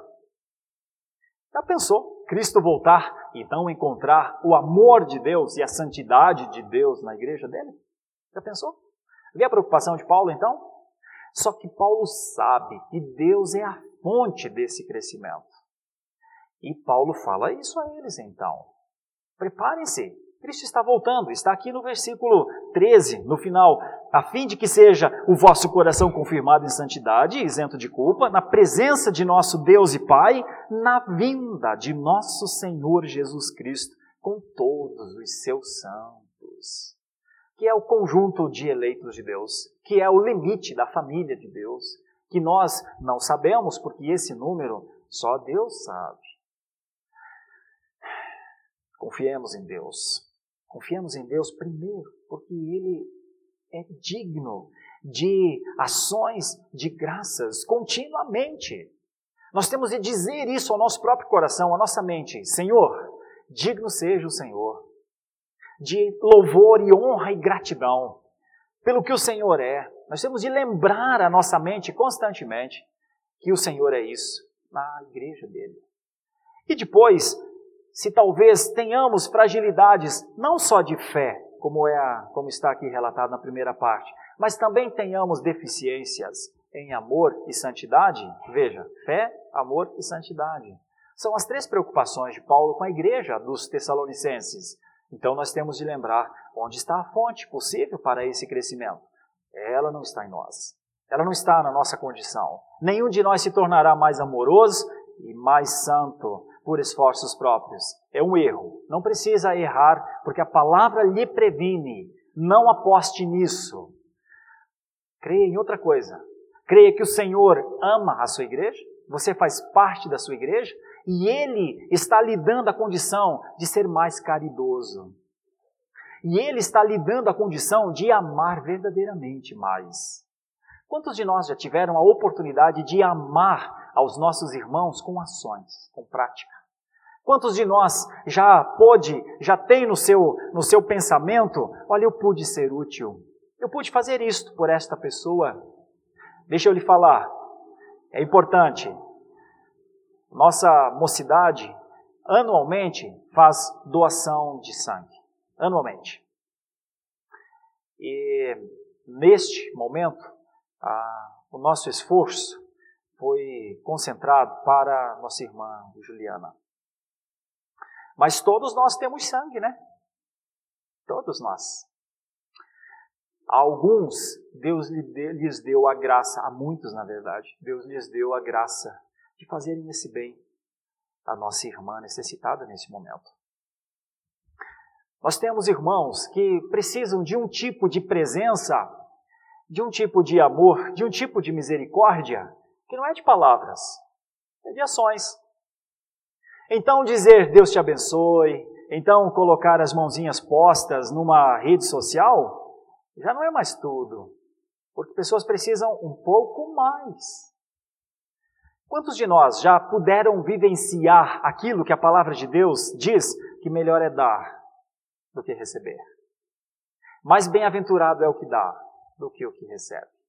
Já pensou? Cristo voltar e não encontrar o amor de Deus e a santidade de Deus na igreja dele? Já pensou? Vê a preocupação de Paulo então? Só que Paulo sabe que Deus é a fonte desse crescimento. E Paulo fala isso a eles então. Preparem-se, Cristo está voltando, está aqui no versículo 13, no final, a fim de que seja o vosso coração confirmado em santidade, isento de culpa, na presença de nosso Deus e Pai, na vinda de nosso Senhor Jesus Cristo, com todos os seus santos. Que é o conjunto de eleitos de Deus, que é o limite da família de Deus, que nós não sabemos, porque esse número só Deus sabe. Confiemos em Deus. Confiamos em Deus primeiro, porque Ele é digno de ações de graças continuamente. Nós temos de dizer isso ao nosso próprio coração, à nossa mente: Senhor, digno seja o Senhor, de louvor e honra e gratidão pelo que o Senhor é. Nós temos de lembrar a nossa mente constantemente que o Senhor é isso na igreja dele. E depois, se talvez tenhamos fragilidades não só de fé, como é a, como está aqui relatado na primeira parte, mas também tenhamos deficiências em amor e santidade. Veja, fé, amor e santidade. São as três preocupações de Paulo com a igreja dos Tessalonicenses. Então nós temos de lembrar onde está a fonte possível para esse crescimento. Ela não está em nós. Ela não está na nossa condição. Nenhum de nós se tornará mais amoroso e mais santo por esforços próprios. É um erro. Não precisa errar, porque a palavra lhe previne. Não aposte nisso. Creia em outra coisa. Creia que o Senhor ama a sua igreja, você faz parte da sua igreja, e Ele está lhe dando a condição de ser mais caridoso. E Ele está lhe dando a condição de amar verdadeiramente mais. Quantos de nós já tiveram a oportunidade de amar aos nossos irmãos com ações, com prática. Quantos de nós já pôde, já tem no seu, no seu pensamento, olha, eu pude ser útil, eu pude fazer isto por esta pessoa. Deixa eu lhe falar, é importante. Nossa mocidade anualmente faz doação de sangue. Anualmente. E neste momento, o nosso esforço foi concentrado para nossa irmã Juliana. Mas todos nós temos sangue, né? Todos nós. A alguns, Deus lhes deu a graça, a muitos na verdade, Deus lhes deu a graça de fazerem esse bem à nossa irmã necessitada nesse momento. Nós temos irmãos que precisam de um tipo de presença, de um tipo de amor, de um tipo de misericórdia, que não é de palavras, é de ações. Então dizer Deus te abençoe, então colocar as mãozinhas postas numa rede social, já não é mais tudo. Porque pessoas precisam um pouco mais. Quantos de nós já puderam vivenciar aquilo que a palavra de Deus diz que melhor é dar do que receber. Mais bem-aventurado é o que dá do que o que recebe.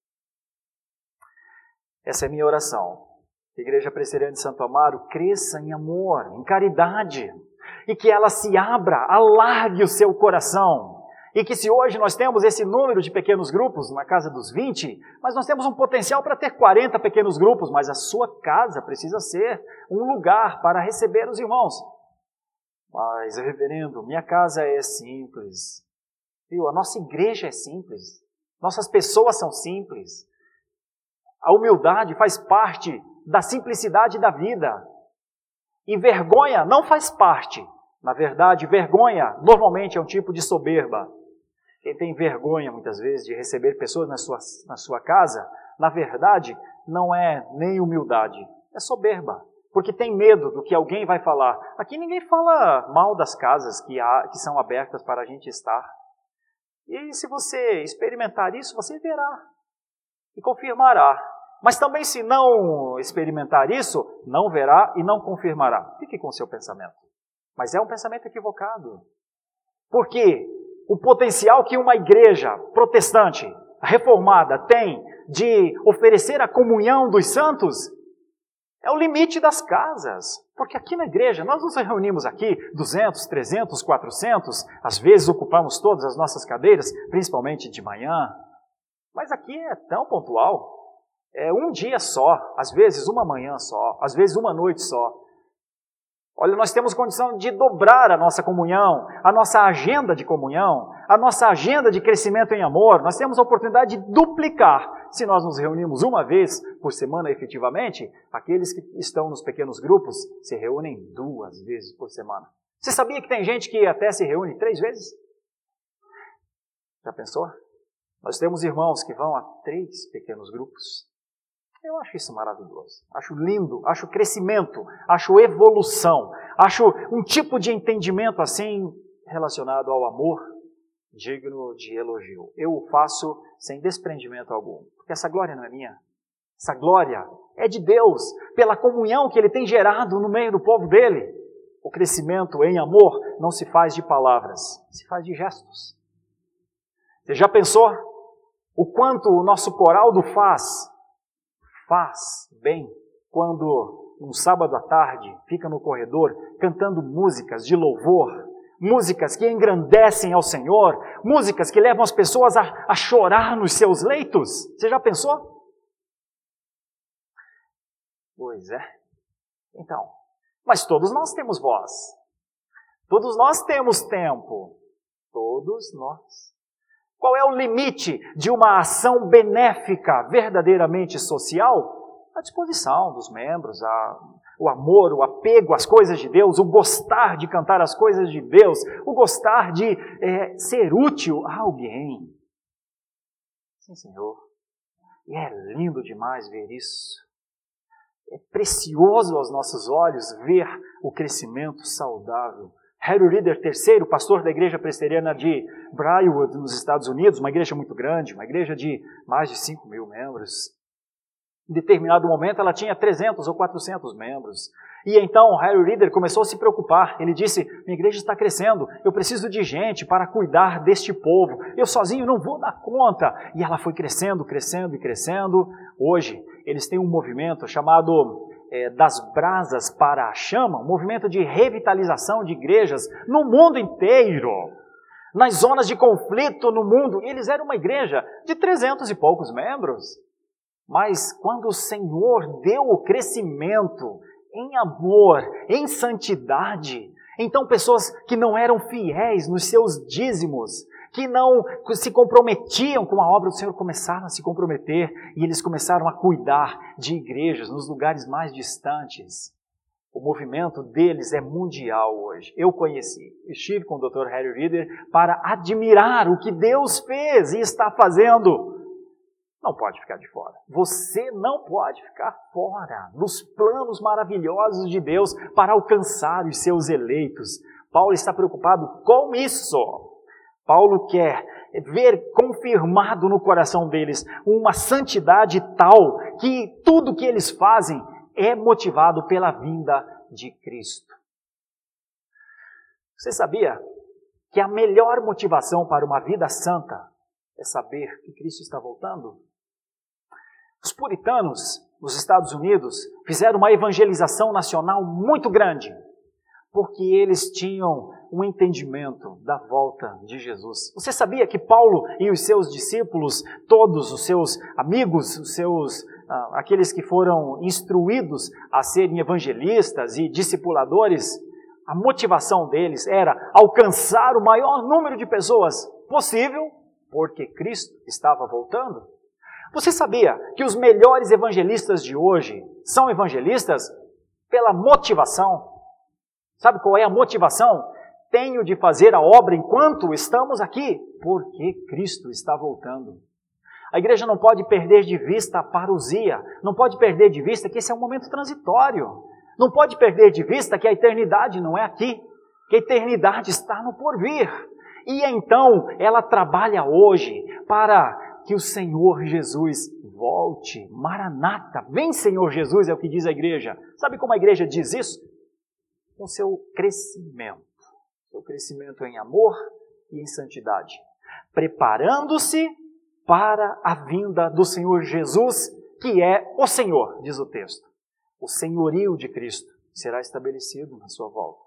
Essa é minha oração. Que a Igreja Presbiteriana de Santo Amaro cresça em amor, em caridade, e que ela se abra, alargue o seu coração. E que se hoje nós temos esse número de pequenos grupos, na casa dos 20, mas nós temos um potencial para ter 40 pequenos grupos, mas a sua casa precisa ser um lugar para receber os irmãos. Mas, reverendo, minha casa é simples. Viu? A nossa igreja é simples. Nossas pessoas são simples. A humildade faz parte da simplicidade da vida. E vergonha não faz parte. Na verdade, vergonha normalmente é um tipo de soberba. Quem tem vergonha, muitas vezes, de receber pessoas na sua, na sua casa, na verdade, não é nem humildade, é soberba porque tem medo do que alguém vai falar. Aqui ninguém fala mal das casas que, há, que são abertas para a gente estar. E se você experimentar isso, você verá e confirmará. Mas também, se não experimentar isso, não verá e não confirmará. Fique com o seu pensamento. Mas é um pensamento equivocado. Porque o potencial que uma igreja protestante, reformada, tem de oferecer a comunhão dos santos é o limite das casas. Porque aqui na igreja, nós nos reunimos aqui 200, 300, 400, às vezes ocupamos todas as nossas cadeiras, principalmente de manhã. Mas aqui é tão pontual. É um dia só, às vezes uma manhã só, às vezes uma noite só. Olha, nós temos condição de dobrar a nossa comunhão, a nossa agenda de comunhão, a nossa agenda de crescimento em amor. Nós temos a oportunidade de duplicar. Se nós nos reunimos uma vez por semana efetivamente, aqueles que estão nos pequenos grupos se reúnem duas vezes por semana. Você sabia que tem gente que até se reúne três vezes? Já pensou? Nós temos irmãos que vão a três pequenos grupos. Eu acho isso maravilhoso. Acho lindo, acho crescimento, acho evolução, acho um tipo de entendimento assim relacionado ao amor digno de elogio. Eu o faço sem desprendimento algum, porque essa glória não é minha. Essa glória é de Deus, pela comunhão que Ele tem gerado no meio do povo dele. O crescimento em amor não se faz de palavras, se faz de gestos. Você já pensou o quanto o nosso coral do faz faz bem quando, um sábado à tarde, fica no corredor cantando músicas de louvor, músicas que engrandecem ao Senhor, músicas que levam as pessoas a, a chorar nos seus leitos. Você já pensou? Pois é. Então, mas todos nós temos voz. Todos nós temos tempo. Todos nós. Qual é o limite de uma ação benéfica, verdadeiramente social? A disposição dos membros, a, o amor, o apego às coisas de Deus, o gostar de cantar as coisas de Deus, o gostar de é, ser útil a alguém. Sim, Senhor. E é lindo demais ver isso. É precioso aos nossos olhos ver o crescimento saudável Harry Reader III, pastor da igreja presbiteriana de Briarwood, nos Estados Unidos, uma igreja muito grande, uma igreja de mais de 5 mil membros. Em determinado momento ela tinha 300 ou 400 membros. E então Harry Reader começou a se preocupar. Ele disse: Minha igreja está crescendo, eu preciso de gente para cuidar deste povo. Eu sozinho não vou dar conta. E ela foi crescendo, crescendo e crescendo. Hoje eles têm um movimento chamado é, Das Brasas para a Chama um movimento de revitalização de igrejas no mundo inteiro. Nas zonas de conflito no mundo. Eles eram uma igreja de 300 e poucos membros. Mas quando o Senhor deu o crescimento em amor, em santidade, então pessoas que não eram fiéis nos seus dízimos, que não se comprometiam com a obra do Senhor, começaram a se comprometer e eles começaram a cuidar de igrejas nos lugares mais distantes. O movimento deles é mundial hoje. Eu conheci, estive com o Dr. Harry Reader para admirar o que Deus fez e está fazendo não pode ficar de fora. Você não pode ficar fora dos planos maravilhosos de Deus para alcançar os seus eleitos. Paulo está preocupado com isso. Paulo quer ver confirmado no coração deles uma santidade tal que tudo que eles fazem é motivado pela vinda de Cristo. Você sabia que a melhor motivação para uma vida santa é saber que Cristo está voltando? Os puritanos nos Estados Unidos fizeram uma evangelização nacional muito grande, porque eles tinham um entendimento da volta de Jesus. Você sabia que Paulo e os seus discípulos, todos os seus amigos, os seus ah, aqueles que foram instruídos a serem evangelistas e discipuladores, a motivação deles era alcançar o maior número de pessoas possível, porque Cristo estava voltando. Você sabia que os melhores evangelistas de hoje são evangelistas pela motivação? Sabe qual é a motivação? Tenho de fazer a obra enquanto estamos aqui, porque Cristo está voltando. A igreja não pode perder de vista a parousia, não pode perder de vista que esse é um momento transitório, não pode perder de vista que a eternidade não é aqui, que a eternidade está no porvir. E então ela trabalha hoje para que o Senhor Jesus volte. Maranata, vem Senhor Jesus, é o que diz a igreja. Sabe como a igreja diz isso? Com seu crescimento. Seu crescimento em amor e em santidade. Preparando-se para a vinda do Senhor Jesus, que é o Senhor, diz o texto. O senhorio de Cristo será estabelecido na sua volta.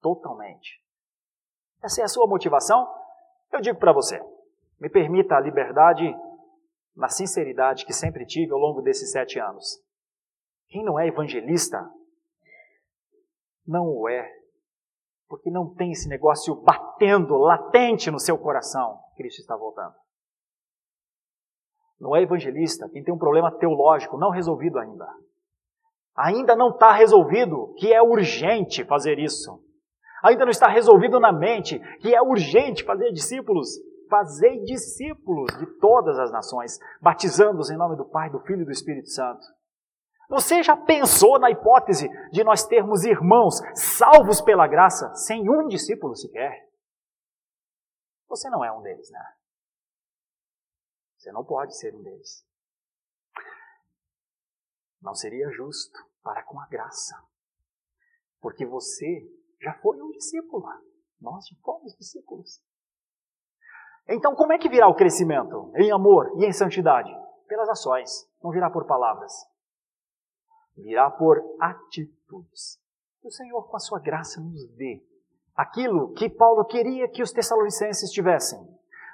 Totalmente. Essa é a sua motivação? Eu digo para você, me permita a liberdade na sinceridade que sempre tive ao longo desses sete anos. Quem não é evangelista, não o é, porque não tem esse negócio batendo, latente no seu coração. Cristo está voltando. Não é evangelista quem tem um problema teológico não resolvido ainda. Ainda não está resolvido que é urgente fazer isso. Ainda não está resolvido na mente que é urgente fazer discípulos Fazei discípulos de todas as nações, batizando-os em nome do Pai, do Filho e do Espírito Santo. Você já pensou na hipótese de nós termos irmãos salvos pela graça sem um discípulo sequer? Você não é um deles, né? Você não pode ser um deles. Não seria justo para com a graça. Porque você já foi um discípulo. Nós já fomos discípulos. Então, como é que virá o crescimento? Em amor e em santidade? Pelas ações, não virá por palavras. Virá por atitudes. Que o Senhor, com a sua graça, nos dê aquilo que Paulo queria que os tessalonicenses tivessem.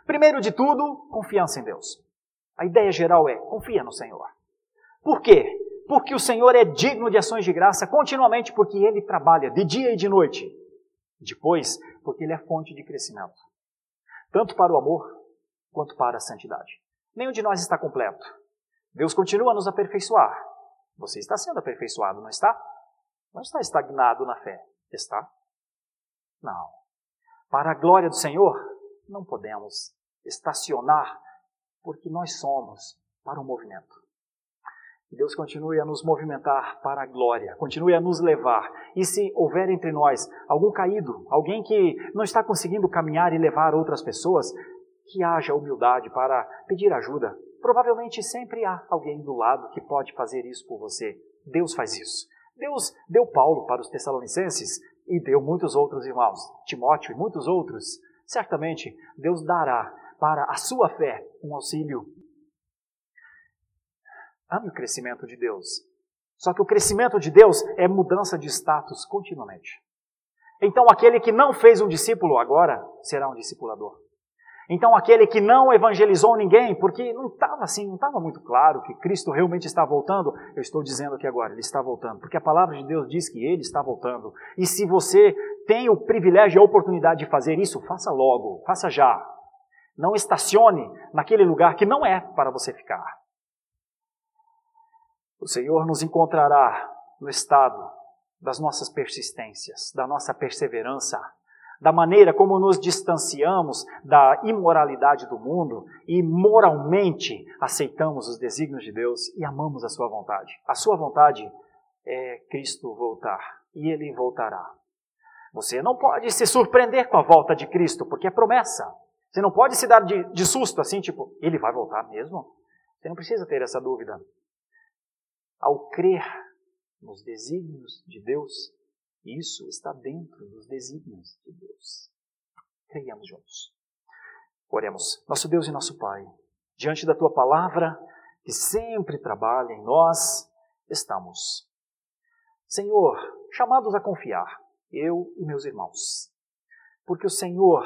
Primeiro de tudo, confiança em Deus. A ideia geral é: confia no Senhor. Por quê? Porque o Senhor é digno de ações de graça continuamente, porque Ele trabalha de dia e de noite. Depois, porque Ele é fonte de crescimento tanto para o amor quanto para a santidade. Nenhum de nós está completo. Deus continua a nos aperfeiçoar. Você está sendo aperfeiçoado, não está? Não está estagnado na fé. Está? Não. Para a glória do Senhor, não podemos estacionar, porque nós somos para o movimento. Que Deus continue a nos movimentar para a glória, continue a nos levar. E se houver entre nós algum caído, alguém que não está conseguindo caminhar e levar outras pessoas, que haja humildade para pedir ajuda, provavelmente sempre há alguém do lado que pode fazer isso por você. Deus faz isso. Deus deu Paulo para os Tessalonicenses e deu muitos outros irmãos, Timóteo e muitos outros. Certamente Deus dará para a sua fé um auxílio. Ame o crescimento de Deus. Só que o crescimento de Deus é mudança de status continuamente. Então aquele que não fez um discípulo agora será um discipulador. Então aquele que não evangelizou ninguém, porque não estava assim, não estava muito claro que Cristo realmente está voltando, eu estou dizendo aqui agora, ele está voltando, porque a palavra de Deus diz que ele está voltando. E se você tem o privilégio e a oportunidade de fazer isso, faça logo, faça já. Não estacione naquele lugar que não é para você ficar. O Senhor nos encontrará no estado das nossas persistências, da nossa perseverança, da maneira como nos distanciamos da imoralidade do mundo e moralmente aceitamos os desígnios de Deus e amamos a Sua vontade. A Sua vontade é Cristo voltar e Ele voltará. Você não pode se surpreender com a volta de Cristo, porque é promessa. Você não pode se dar de, de susto assim, tipo, Ele vai voltar mesmo? Você não precisa ter essa dúvida. Ao crer nos desígnios de Deus, isso está dentro dos desígnios de Deus. Creiamos juntos. Oremos. Nosso Deus e nosso Pai, diante da tua palavra, que sempre trabalha em nós, estamos. Senhor, chamados a confiar, eu e meus irmãos, porque o Senhor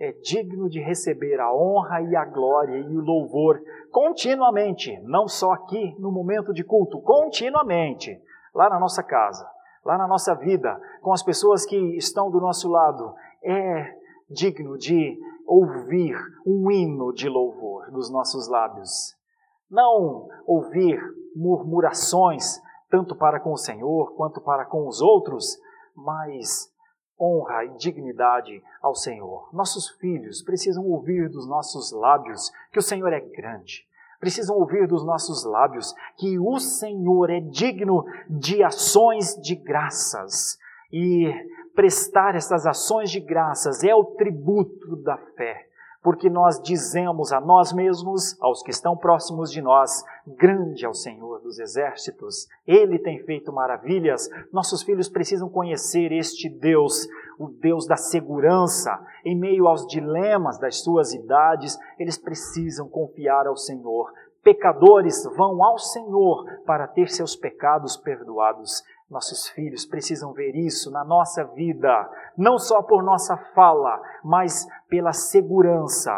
é digno de receber a honra e a glória e o louvor continuamente, não só aqui no momento de culto, continuamente, lá na nossa casa, lá na nossa vida, com as pessoas que estão do nosso lado, é digno de ouvir um hino de louvor dos nossos lábios. Não ouvir murmurações, tanto para com o Senhor quanto para com os outros, mas honra e dignidade ao Senhor. Nossos filhos precisam ouvir dos nossos lábios que o Senhor é grande, precisam ouvir dos nossos lábios que o Senhor é digno de ações de graças. E prestar essas ações de graças é o tributo da fé, porque nós dizemos a nós mesmos, aos que estão próximos de nós, grande é o Senhor dos exércitos, ele tem feito maravilhas. Nossos filhos precisam conhecer este Deus, o Deus da segurança, em meio aos dilemas das suas idades, eles precisam confiar ao Senhor. Pecadores vão ao Senhor para ter seus pecados perdoados. Nossos filhos precisam ver isso na nossa vida, não só por nossa fala, mas pela segurança,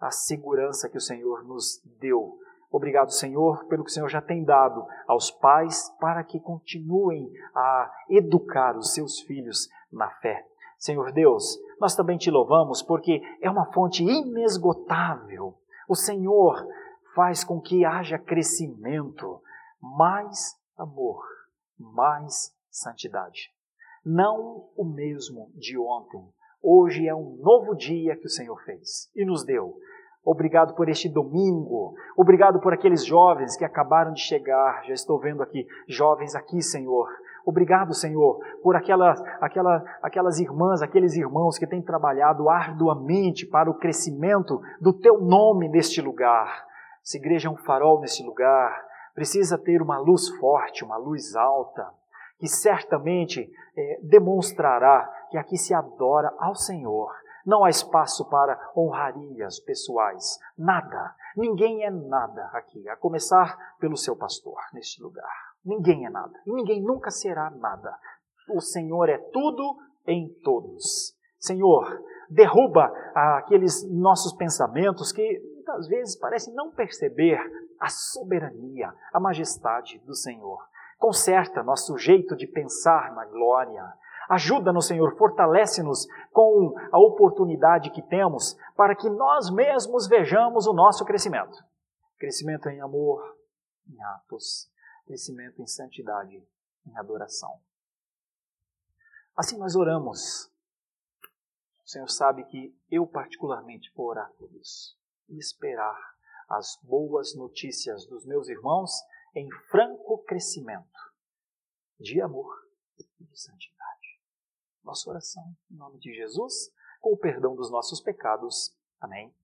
a segurança que o Senhor nos deu. Obrigado, Senhor, pelo que o Senhor já tem dado aos pais para que continuem a educar os seus filhos na fé. Senhor Deus, nós também te louvamos porque é uma fonte inesgotável. O Senhor faz com que haja crescimento, mais amor, mais santidade. Não o mesmo de ontem. Hoje é um novo dia que o Senhor fez e nos deu. Obrigado por este domingo. Obrigado por aqueles jovens que acabaram de chegar. Já estou vendo aqui jovens aqui, Senhor, Obrigado, Senhor, por aquelas, aquela, aquelas irmãs, aqueles irmãos que têm trabalhado arduamente para o crescimento do teu nome neste lugar. Essa igreja é um farol neste lugar, precisa ter uma luz forte, uma luz alta, que certamente é, demonstrará que aqui se adora ao Senhor. Não há espaço para honrarias pessoais, nada. Ninguém é nada aqui, a começar pelo seu pastor neste lugar. Ninguém é nada. E ninguém nunca será nada. O Senhor é tudo em todos. Senhor, derruba aqueles nossos pensamentos que muitas vezes parecem não perceber a soberania, a majestade do Senhor. Conserta nosso jeito de pensar na glória. Ajuda-nos, Senhor, fortalece-nos com a oportunidade que temos para que nós mesmos vejamos o nosso crescimento. Crescimento em amor, em atos, crescimento em santidade, em adoração. Assim nós oramos. O Senhor sabe que eu particularmente vou orar por isso e esperar as boas notícias dos meus irmãos em franco crescimento de amor e de santidade. Nossa oração, em nome de Jesus, com o perdão dos nossos pecados. Amém.